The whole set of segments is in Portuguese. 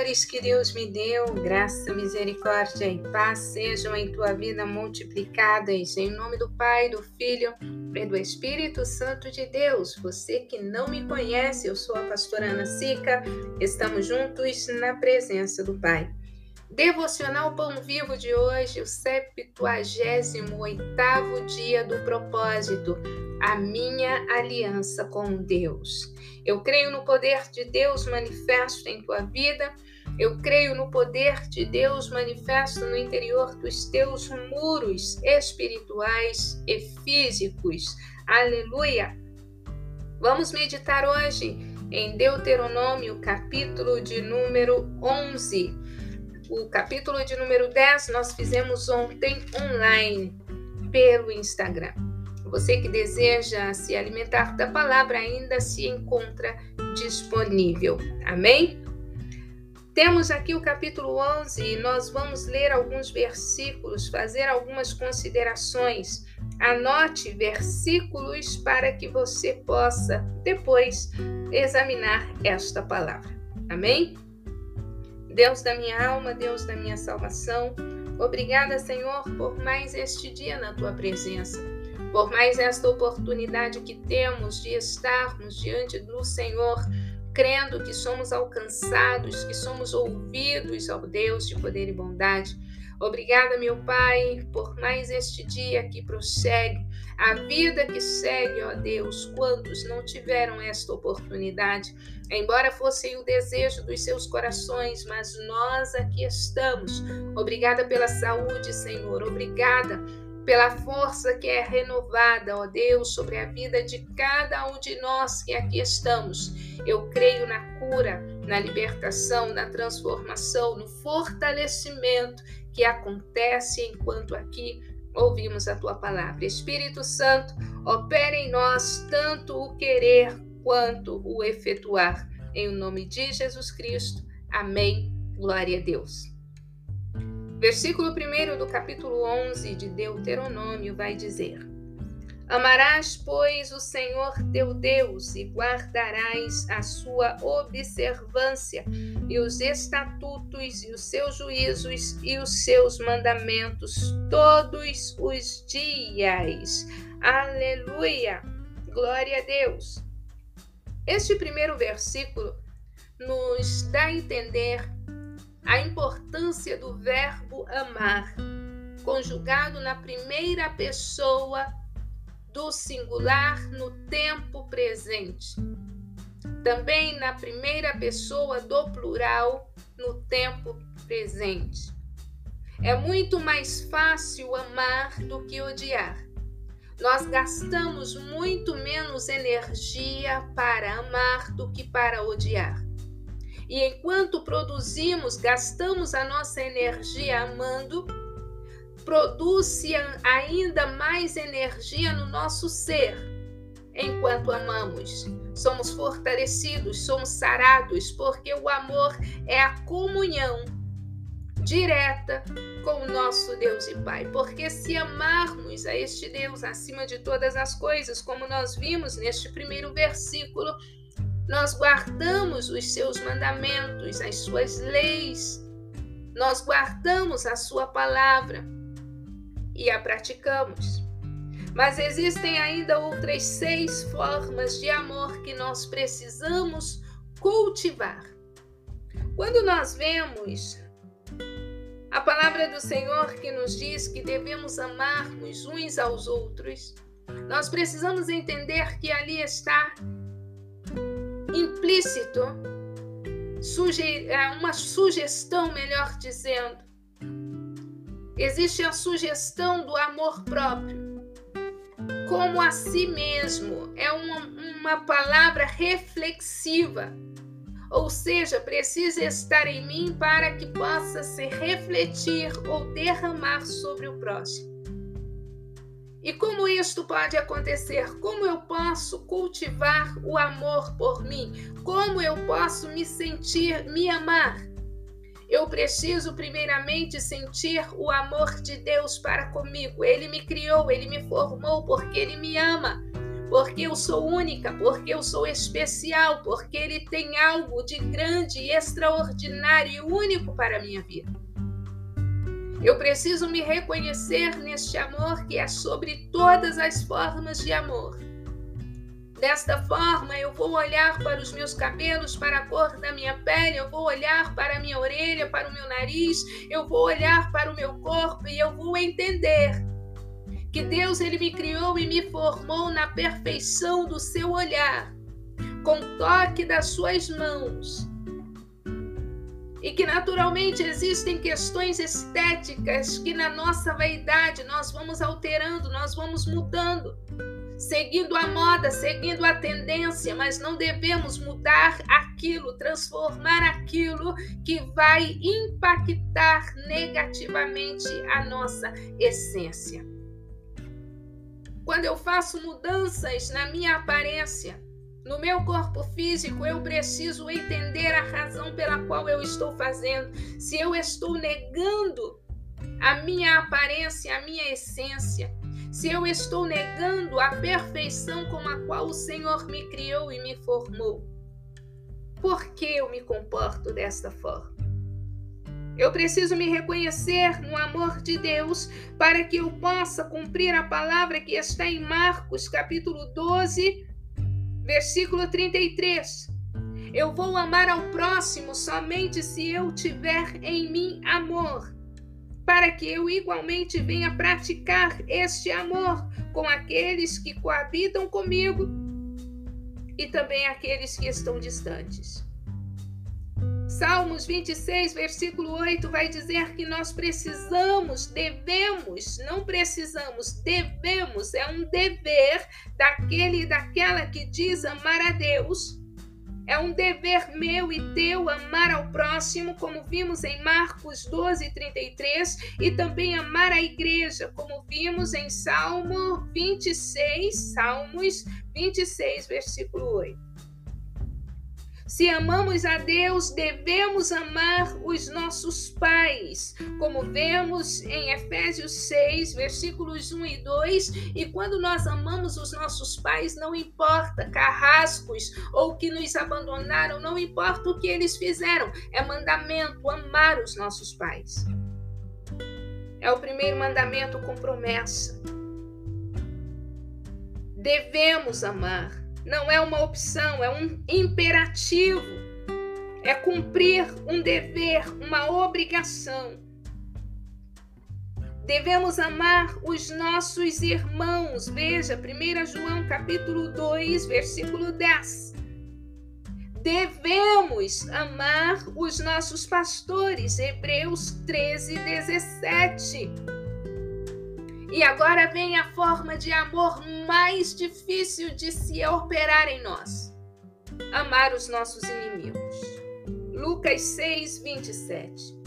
amores que Deus me deu, graça, misericórdia e paz sejam em tua vida multiplicadas, em nome do Pai, do Filho e do Espírito Santo de Deus. Você que não me conhece, eu sou a pastora Ana Sica, estamos juntos na presença do Pai. Devocional Pão Vivo de hoje, o 78 dia do propósito, a minha aliança com Deus. Eu creio no poder de Deus manifesto em tua vida. Eu creio no poder de Deus manifesto no interior dos teus muros espirituais e físicos. Aleluia! Vamos meditar hoje em Deuteronômio, capítulo de número 11. O capítulo de número 10 nós fizemos ontem online pelo Instagram. Você que deseja se alimentar da palavra ainda se encontra disponível. Amém? Temos aqui o capítulo 11 e nós vamos ler alguns versículos, fazer algumas considerações. Anote versículos para que você possa depois examinar esta palavra. Amém? Deus da minha alma, Deus da minha salvação, obrigada, Senhor, por mais este dia na tua presença por mais esta oportunidade que temos de estarmos diante do Senhor, crendo que somos alcançados, que somos ouvidos, ó Deus de poder e bondade. Obrigada, meu Pai, por mais este dia que prossegue, a vida que segue, ó Deus. Quantos não tiveram esta oportunidade, embora fosse o desejo dos seus corações, mas nós aqui estamos. Obrigada pela saúde, Senhor. Obrigada pela força que é renovada, ó Deus, sobre a vida de cada um de nós que aqui estamos. Eu creio na cura, na libertação, na transformação, no fortalecimento que acontece enquanto aqui ouvimos a tua palavra. Espírito Santo, opera em nós tanto o querer quanto o efetuar. Em nome de Jesus Cristo. Amém. Glória a Deus. Versículo 1 do capítulo 11 de Deuteronômio vai dizer: Amarás, pois, o Senhor teu Deus e guardarás a sua observância e os estatutos e os seus juízos e os seus mandamentos todos os dias. Aleluia! Glória a Deus! Este primeiro versículo nos dá a entender a importância do verbo amar, conjugado na primeira pessoa do singular no tempo presente. Também na primeira pessoa do plural no tempo presente. É muito mais fácil amar do que odiar. Nós gastamos muito menos energia para amar do que para odiar. E enquanto produzimos, gastamos a nossa energia amando, produz-se ainda mais energia no nosso ser. Enquanto amamos, somos fortalecidos, somos sarados, porque o amor é a comunhão direta com o nosso Deus e Pai. Porque se amarmos a este Deus acima de todas as coisas, como nós vimos neste primeiro versículo, nós guardamos os seus mandamentos, as suas leis, nós guardamos a sua palavra e a praticamos. Mas existem ainda outras seis formas de amor que nós precisamos cultivar. Quando nós vemos a palavra do Senhor que nos diz que devemos amarmos uns aos outros, nós precisamos entender que ali está implícito, suge é, uma sugestão, melhor dizendo. Existe a sugestão do amor próprio, como a si mesmo. É uma, uma palavra reflexiva, ou seja, precisa estar em mim para que possa se refletir ou derramar sobre o próximo. E como isto pode acontecer? Como eu posso cultivar o amor por mim? Como eu posso me sentir, me amar? Eu preciso primeiramente sentir o amor de Deus para comigo. Ele me criou, ele me formou porque ele me ama. porque eu sou única, porque eu sou especial, porque Ele tem algo de grande, extraordinário e único para a minha vida. Eu preciso me reconhecer neste amor que é sobre todas as formas de amor. Desta forma, eu vou olhar para os meus cabelos, para a cor da minha pele, eu vou olhar para a minha orelha, para o meu nariz, eu vou olhar para o meu corpo e eu vou entender que Deus ele me criou e me formou na perfeição do seu olhar, com toque das suas mãos. E que naturalmente existem questões estéticas que na nossa vaidade nós vamos alterando, nós vamos mudando, seguindo a moda, seguindo a tendência, mas não devemos mudar aquilo, transformar aquilo que vai impactar negativamente a nossa essência. Quando eu faço mudanças na minha aparência, no meu corpo físico, eu preciso entender a razão pela qual eu estou fazendo. Se eu estou negando a minha aparência, a minha essência, se eu estou negando a perfeição com a qual o Senhor me criou e me formou, por que eu me comporto desta forma? Eu preciso me reconhecer no amor de Deus para que eu possa cumprir a palavra que está em Marcos, capítulo 12, versículo 33. Eu vou amar ao próximo somente se eu tiver em mim amor, para que eu igualmente venha praticar este amor com aqueles que coabitam comigo e também aqueles que estão distantes. Salmos 26, versículo 8 vai dizer que nós precisamos, devemos, não precisamos, devemos, é um dever daquele e daquela que diz amar a Deus. É um dever meu e teu amar ao próximo, como vimos em Marcos 12, 33, e também amar a igreja, como vimos em Salmo 26, Salmos 26, versículo 8. Se amamos a Deus, devemos amar os nossos pais, como vemos em Efésios 6, versículos 1 e 2. E quando nós amamos os nossos pais, não importa carrascos ou que nos abandonaram, não importa o que eles fizeram, é mandamento amar os nossos pais. É o primeiro mandamento com promessa. Devemos amar não é uma opção, é um imperativo. É cumprir um dever, uma obrigação. Devemos amar os nossos irmãos. Veja, 1 João capítulo 2, versículo 10. Devemos amar os nossos pastores. Hebreus 13, 17. E agora vem a forma de amor mais difícil de se operar em nós: amar os nossos inimigos. Lucas 6, 27.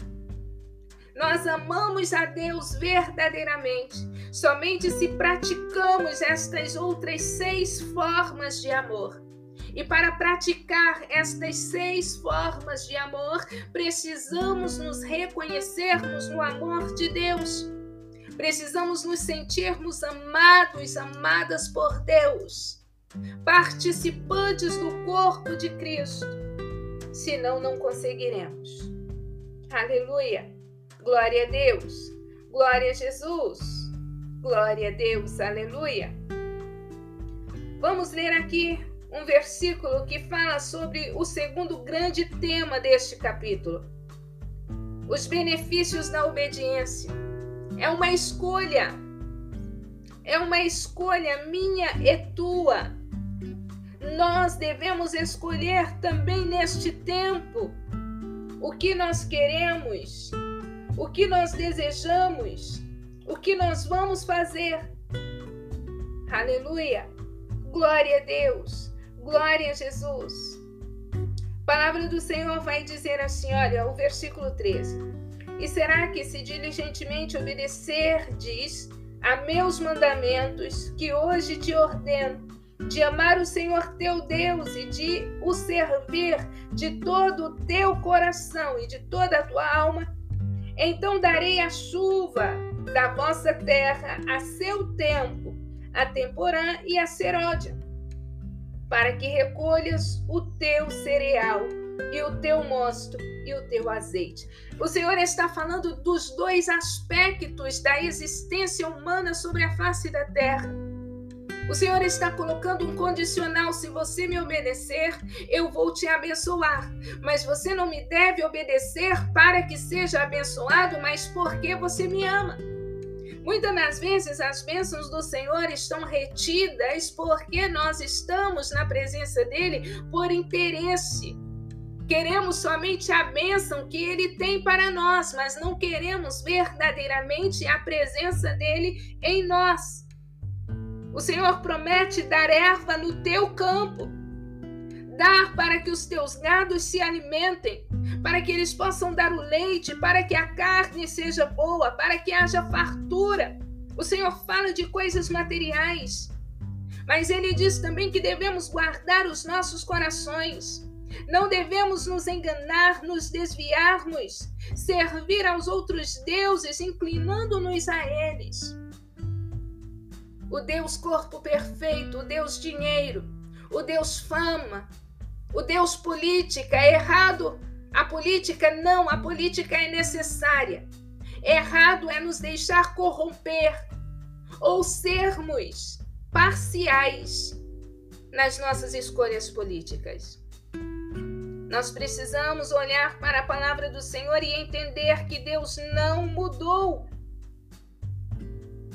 Nós amamos a Deus verdadeiramente somente se praticamos estas outras seis formas de amor. E para praticar estas seis formas de amor, precisamos nos reconhecermos no amor de Deus. Precisamos nos sentirmos amados, amadas por Deus, participantes do corpo de Cristo. Senão, não conseguiremos. Aleluia! Glória a Deus! Glória a Jesus! Glória a Deus! Aleluia! Vamos ler aqui um versículo que fala sobre o segundo grande tema deste capítulo: os benefícios da obediência. É uma escolha. É uma escolha minha e tua. Nós devemos escolher também neste tempo o que nós queremos, o que nós desejamos, o que nós vamos fazer. Aleluia! Glória a Deus! Glória a Jesus! A palavra do Senhor vai dizer assim: olha, o versículo 13. E será que, se diligentemente obedecerdes a meus mandamentos, que hoje te ordeno, de amar o Senhor teu Deus e de o servir de todo o teu coração e de toda a tua alma, então darei a chuva da vossa terra a seu tempo, a temporã e a seródia, para que recolhas o teu cereal e o teu mosto e o teu azeite. O Senhor está falando dos dois aspectos da existência humana sobre a face da terra. O Senhor está colocando um condicional: se você me obedecer, eu vou te abençoar. Mas você não me deve obedecer para que seja abençoado, mas porque você me ama. Muitas das vezes as bênçãos do Senhor estão retidas porque nós estamos na presença dele por interesse. Queremos somente a bênção que ele tem para nós, mas não queremos verdadeiramente a presença dele em nós. O Senhor promete dar erva no teu campo, dar para que os teus gados se alimentem, para que eles possam dar o leite, para que a carne seja boa, para que haja fartura. O Senhor fala de coisas materiais, mas ele diz também que devemos guardar os nossos corações. Não devemos nos enganar, nos desviarmos, servir aos outros deuses, inclinando-nos a eles. O Deus corpo perfeito, o Deus dinheiro, o Deus fama, o Deus política, é errado. A política não, a política é necessária. Errado é nos deixar corromper ou sermos parciais nas nossas escolhas políticas. Nós precisamos olhar para a palavra do Senhor e entender que Deus não mudou.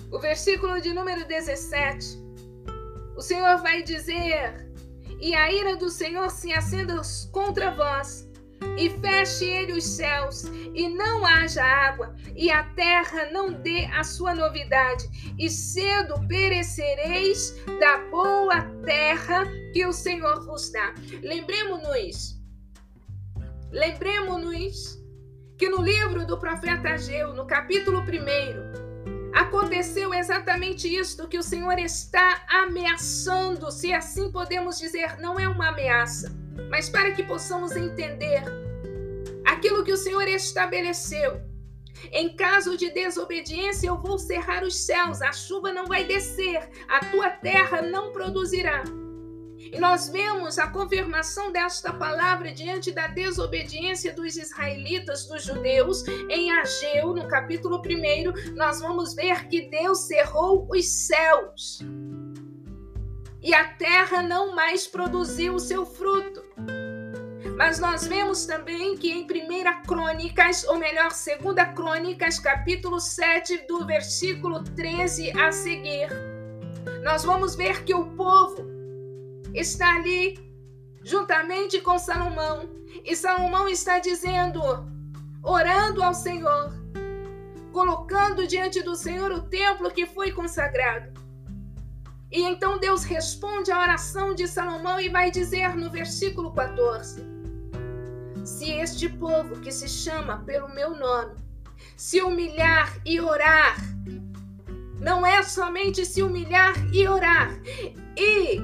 O versículo de número 17. O Senhor vai dizer: E a ira do Senhor se acenda contra vós, e feche ele os céus, e não haja água, e a terra não dê a sua novidade, e cedo perecereis da boa terra que o Senhor vos dá. Lembremos-nos Lembremos-nos que no livro do profeta Ageu, no capítulo 1, aconteceu exatamente isto que o Senhor está ameaçando, se assim podemos dizer, não é uma ameaça, mas para que possamos entender aquilo que o Senhor estabeleceu. Em caso de desobediência, eu vou cerrar os céus, a chuva não vai descer, a tua terra não produzirá. E nós vemos a confirmação desta palavra diante da desobediência dos israelitas, dos judeus, em Ageu, no capítulo 1, nós vamos ver que Deus cerrou os céus. E a terra não mais produziu o seu fruto. Mas nós vemos também que em 1 Crônicas, ou melhor, 2 Crônicas, capítulo 7, do versículo 13 a seguir, nós vamos ver que o povo está ali juntamente com Salomão. E Salomão está dizendo, orando ao Senhor, colocando diante do Senhor o templo que foi consagrado. E então Deus responde à oração de Salomão e vai dizer no versículo 14: Se este povo que se chama pelo meu nome se humilhar e orar, não é somente se humilhar e orar, e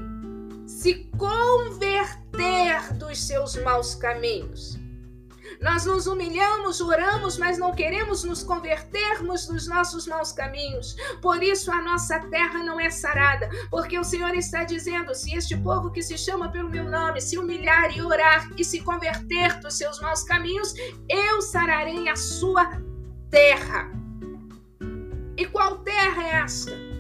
se converter dos seus maus caminhos. Nós nos humilhamos, oramos, mas não queremos nos convertermos dos nossos maus caminhos. Por isso a nossa terra não é sarada, porque o Senhor está dizendo: se este povo que se chama pelo meu nome se humilhar e orar e se converter dos seus maus caminhos, eu sararei a sua terra. E qual terra é esta?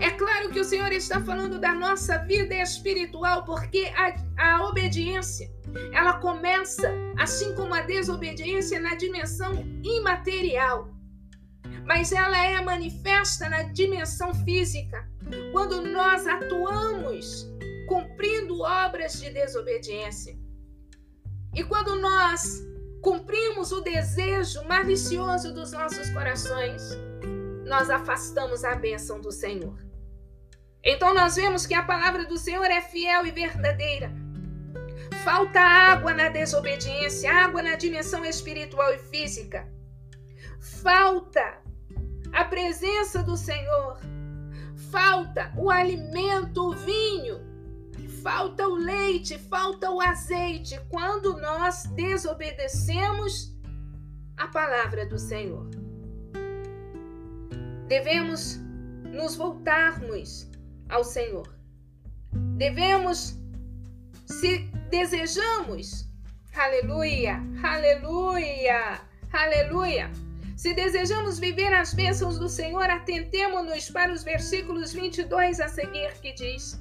É claro que o Senhor está falando da nossa vida espiritual, porque a, a obediência ela começa, assim como a desobediência, na dimensão imaterial, mas ela é manifesta na dimensão física, quando nós atuamos cumprindo obras de desobediência. E quando nós cumprimos o desejo malicioso dos nossos corações, nós afastamos a bênção do Senhor. Então nós vemos que a palavra do Senhor é fiel e verdadeira. Falta água na desobediência, água na dimensão espiritual e física. Falta a presença do Senhor. Falta o alimento, o vinho. Falta o leite, falta o azeite quando nós desobedecemos a palavra do Senhor. Devemos nos voltarmos ao Senhor. Devemos, se desejamos, aleluia, aleluia, aleluia. Se desejamos viver as bênçãos do Senhor, atentemo-nos para os versículos 22 a seguir, que diz: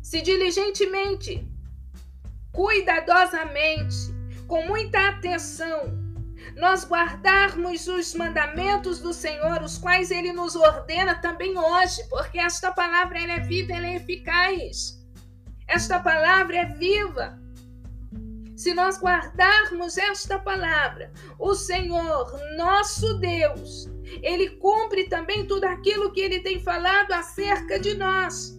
Se diligentemente, cuidadosamente, com muita atenção, nós guardarmos os mandamentos do Senhor, os quais ele nos ordena também hoje, porque esta palavra ela é viva, ela é eficaz. Esta palavra é viva. Se nós guardarmos esta palavra, o Senhor, nosso Deus, ele cumpre também tudo aquilo que ele tem falado acerca de nós.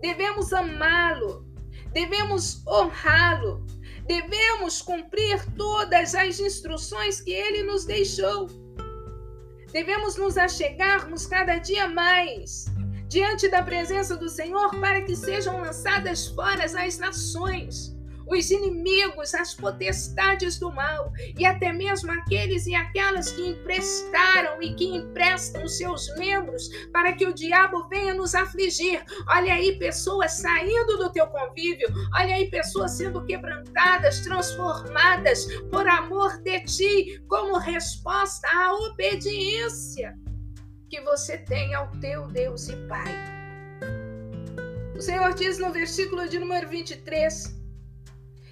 Devemos amá-lo, devemos honrá-lo, Devemos cumprir todas as instruções que ele nos deixou. Devemos nos achegarmos cada dia mais diante da presença do Senhor para que sejam lançadas fora as nações os inimigos, as potestades do mal e até mesmo aqueles e aquelas que emprestaram e que emprestam seus membros para que o diabo venha nos afligir. Olha aí pessoas saindo do teu convívio, olha aí pessoas sendo quebrantadas, transformadas por amor de ti, como resposta à obediência que você tem ao teu Deus e Pai. O Senhor diz no versículo de número 23: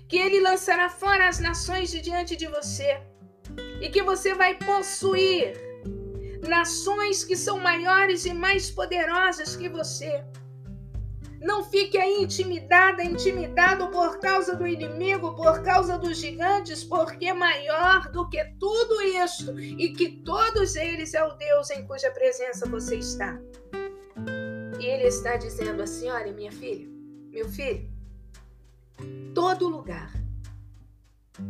que ele lançará fora as nações de diante de você e que você vai possuir nações que são maiores e mais poderosas que você. Não fique aí intimidada, intimidado por causa do inimigo, por causa dos gigantes, porque é maior do que tudo isso e que todos eles é o Deus em cuja presença você está. E ele está dizendo assim: olha, minha filha, meu filho, todo lugar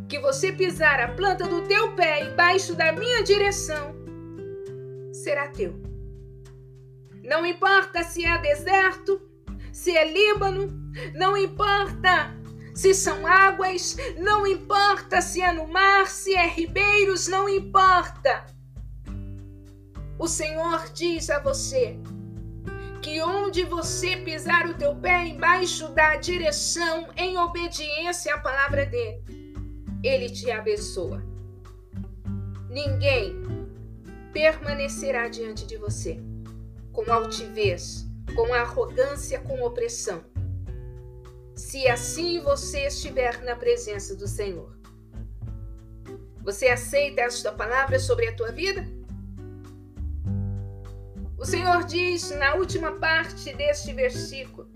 que você pisar a planta do teu pé embaixo da minha direção, será teu. Não importa se é deserto, se é Líbano, não importa se são águas, não importa se é no mar, se é ribeiros, não importa. O Senhor diz a você: que onde você pisar o teu pé embaixo da direção em obediência à palavra dele, ele te abençoa. Ninguém permanecerá diante de você com altivez, com arrogância, com opressão. Se assim você estiver na presença do Senhor. Você aceita esta palavra sobre a tua vida? O Senhor diz na última parte deste versículo.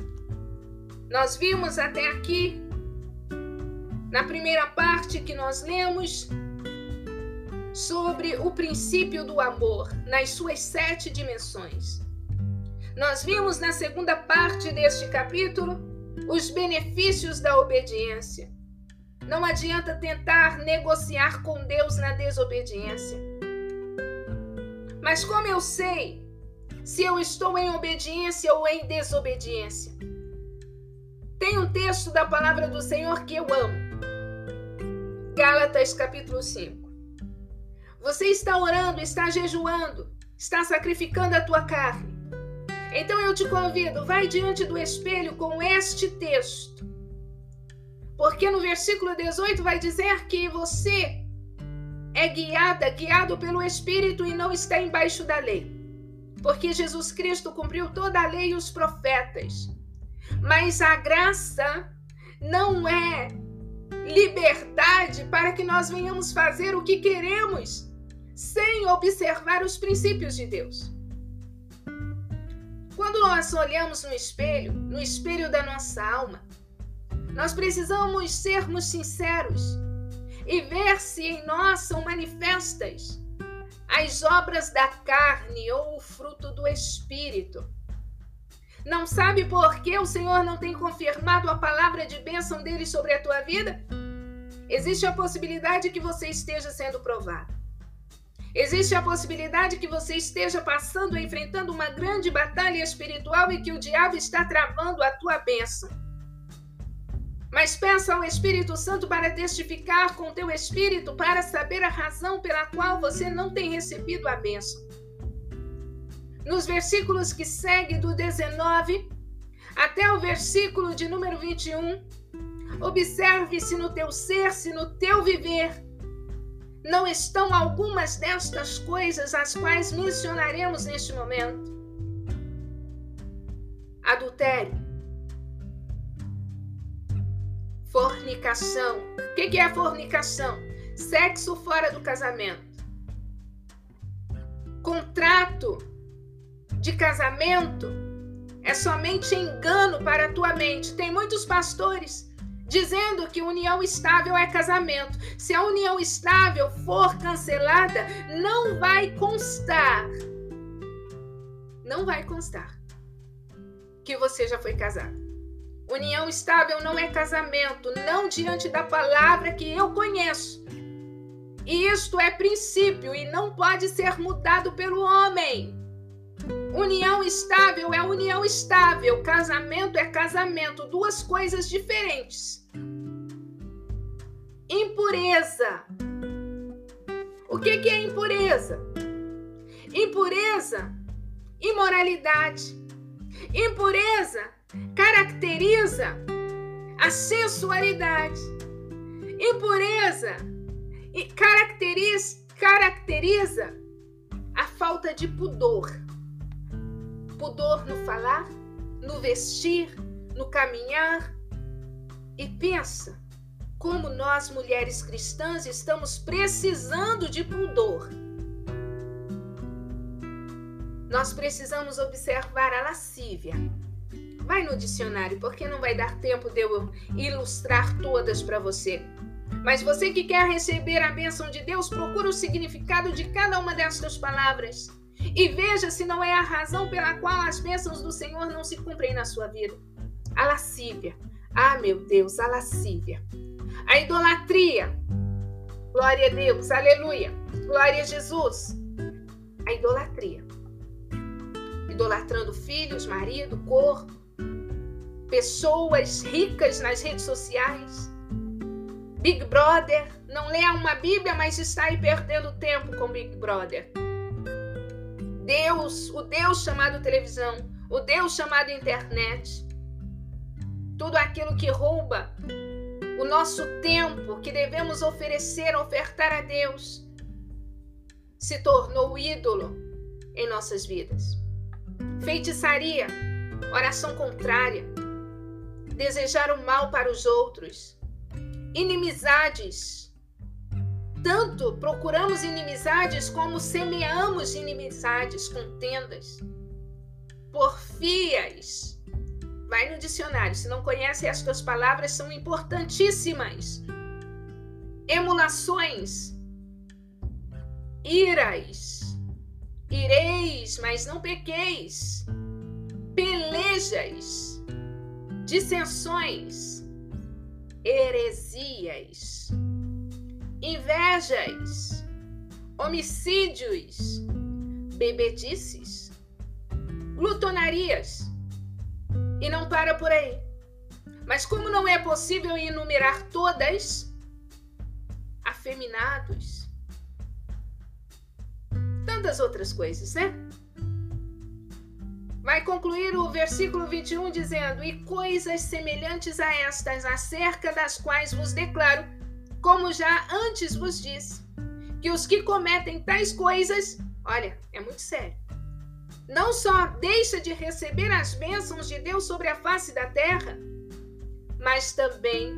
Nós vimos até aqui, na primeira parte que nós lemos, sobre o princípio do amor nas suas sete dimensões. Nós vimos na segunda parte deste capítulo os benefícios da obediência. Não adianta tentar negociar com Deus na desobediência. Mas como eu sei se eu estou em obediência ou em desobediência. Tem um texto da palavra do Senhor que eu amo. Gálatas capítulo 5. Você está orando, está jejuando, está sacrificando a tua carne. Então eu te convido, vai diante do espelho com este texto. Porque no versículo 18 vai dizer que você é guiada, guiado pelo Espírito e não está embaixo da lei porque Jesus Cristo cumpriu toda a lei e os profetas. Mas a graça não é liberdade para que nós venhamos fazer o que queremos sem observar os princípios de Deus. Quando nós olhamos no espelho, no espelho da nossa alma, nós precisamos sermos sinceros e ver se em nós são manifestas as obras da carne ou o fruto do espírito. Não sabe por que o Senhor não tem confirmado a palavra de bênção dele sobre a tua vida? Existe a possibilidade que você esteja sendo provado. Existe a possibilidade que você esteja passando, enfrentando uma grande batalha espiritual e que o diabo está travando a tua bênção. Mas peça ao Espírito Santo para testificar com teu espírito para saber a razão pela qual você não tem recebido a bênção. nos versículos que seguem do 19 até o versículo de número 21. Observe se no teu ser, se no teu viver não estão algumas destas coisas as quais mencionaremos neste momento. Adultério, fornicação. O que é fornicação? Sexo fora do casamento. Contrato de casamento é somente engano para a tua mente. Tem muitos pastores dizendo que união estável é casamento. Se a união estável for cancelada, não vai constar. Não vai constar que você já foi casado. União estável não é casamento, não diante da palavra que eu conheço. E isto é princípio e não pode ser mudado pelo homem. União estável é união estável, casamento é casamento, duas coisas diferentes. Impureza. O que, que é impureza? Impureza, imoralidade. Impureza caracteriza a sensualidade. Impureza caracteriza, caracteriza a falta de pudor. Pudor no falar, no vestir, no caminhar. E pensa como nós, mulheres cristãs, estamos precisando de pudor. Nós precisamos observar a lascívia. Vai no dicionário, porque não vai dar tempo de eu ilustrar todas para você. Mas você que quer receber a bênção de Deus, procura o significado de cada uma destas palavras e veja se não é a razão pela qual as bênçãos do Senhor não se cumprem na sua vida. A lascívia. Ah, meu Deus, a lascívia. A idolatria. Glória a Deus, aleluia. Glória a Jesus. A idolatria idolatrando filhos, marido, corpo, pessoas ricas nas redes sociais. Big Brother, não lê uma Bíblia, mas está aí perdendo tempo com Big Brother. Deus, o Deus chamado televisão, o Deus chamado internet. Tudo aquilo que rouba o nosso tempo que devemos oferecer, ofertar a Deus, se tornou ídolo em nossas vidas feitiçaria, oração contrária, desejar o mal para os outros, inimizades. Tanto procuramos inimizades como semeamos inimizades, contendas, porfias. Vai no dicionário, se não conhece estas palavras, são importantíssimas. Emulações, iras, Ireis, mas não pequeis. Pelejas, dissensões, heresias, invejas, homicídios, bebedices, glutonarias. E não para por aí. Mas como não é possível enumerar todas, afeminados, tantas outras coisas, né? Vai concluir o versículo 21 dizendo: E coisas semelhantes a estas, acerca das quais vos declaro, como já antes vos disse, que os que cometem tais coisas, olha, é muito sério, não só deixa de receber as bênçãos de Deus sobre a face da terra, mas também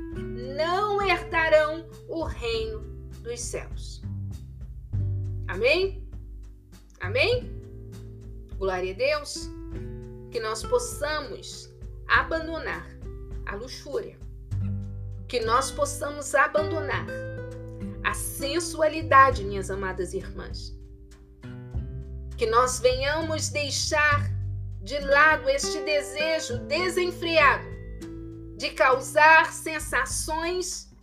não herdarão o reino dos céus. Amém? Amém? Glória a Deus. Que nós possamos abandonar a luxúria. Que nós possamos abandonar a sensualidade, minhas amadas irmãs. Que nós venhamos deixar de lado este desejo desenfreado de causar sensações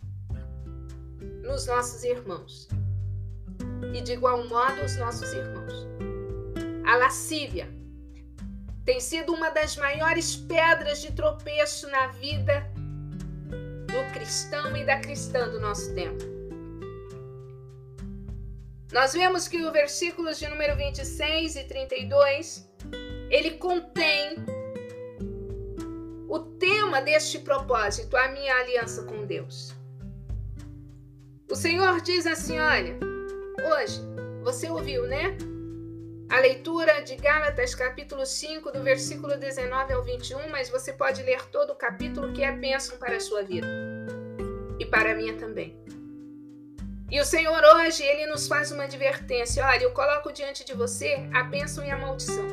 nos nossos irmãos e de igual modo os nossos irmãos. A lascívia tem sido uma das maiores pedras de tropeço na vida do cristão e da cristã do nosso tempo. Nós vemos que o versículos de número 26 e 32, ele contém o tema deste propósito, a minha aliança com Deus. O Senhor diz assim: olha, hoje, você ouviu, né? A leitura de Gálatas, capítulo 5, do versículo 19 ao 21, mas você pode ler todo o capítulo que é bênção para a sua vida e para a minha também. E o Senhor hoje, ele nos faz uma advertência. Olha, eu coloco diante de você a bênção e a maldição.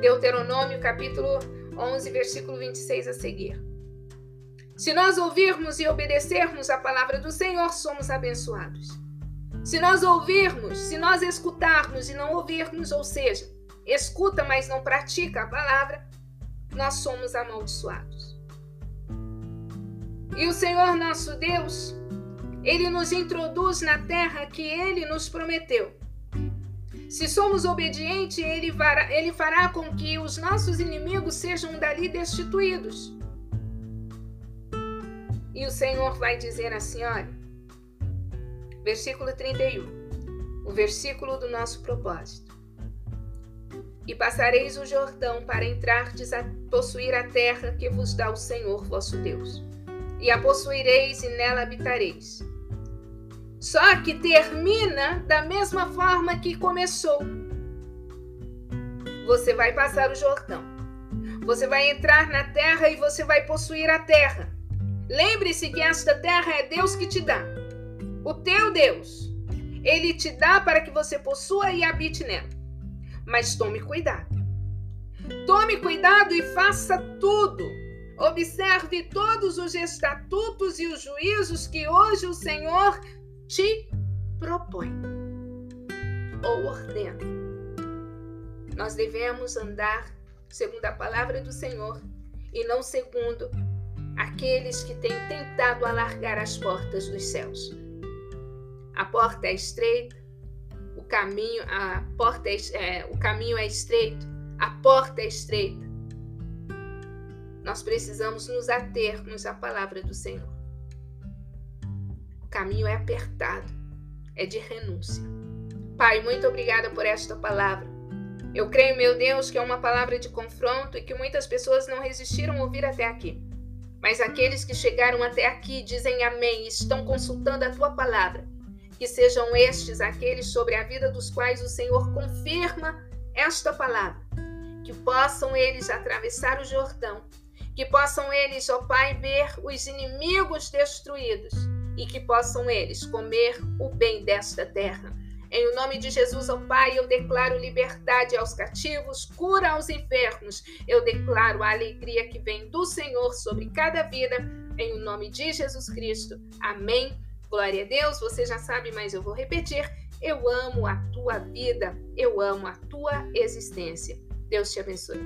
Deuteronômio, capítulo 11, versículo 26 a seguir. Se nós ouvirmos e obedecermos a palavra do Senhor, somos abençoados. Se nós ouvirmos, se nós escutarmos e não ouvirmos, ou seja, escuta, mas não pratica a palavra, nós somos amaldiçoados. E o Senhor nosso Deus, ele nos introduz na terra que ele nos prometeu. Se somos obedientes, ele fará, ele fará com que os nossos inimigos sejam dali destituídos. E o Senhor vai dizer assim: olha, versículo 31, o versículo do nosso propósito. E passareis o Jordão para entrardes a possuir a terra que vos dá o Senhor vosso Deus. E a possuireis e nela habitareis. Só que termina da mesma forma que começou. Você vai passar o Jordão. Você vai entrar na terra e você vai possuir a terra. Lembre-se que esta terra é Deus que te dá. O teu Deus. Ele te dá para que você possua e habite nela. Mas tome cuidado. Tome cuidado e faça tudo. Observe todos os estatutos e os juízos que hoje o Senhor te propõe ou ordena. Nós devemos andar segundo a palavra do Senhor e não segundo aqueles que têm tentado alargar as portas dos céus. A porta é estreita, o caminho, a porta é, é, o caminho é estreito, a porta é estreita. Nós precisamos nos atermos à palavra do Senhor. O caminho é apertado, é de renúncia. Pai, muito obrigada por esta palavra. Eu creio, meu Deus, que é uma palavra de confronto e que muitas pessoas não resistiram a ouvir até aqui. Mas aqueles que chegaram até aqui dizem amém, estão consultando a tua palavra. Que sejam estes aqueles sobre a vida dos quais o Senhor confirma esta palavra. Que possam eles atravessar o Jordão. Que possam eles, ó Pai, ver os inimigos destruídos. E que possam eles comer o bem desta terra em nome de Jesus, ó Pai, eu declaro liberdade aos cativos, cura aos enfermos. Eu declaro a alegria que vem do Senhor sobre cada vida, em nome de Jesus Cristo. Amém. Glória a Deus, você já sabe, mas eu vou repetir. Eu amo a tua vida, eu amo a tua existência. Deus te abençoe.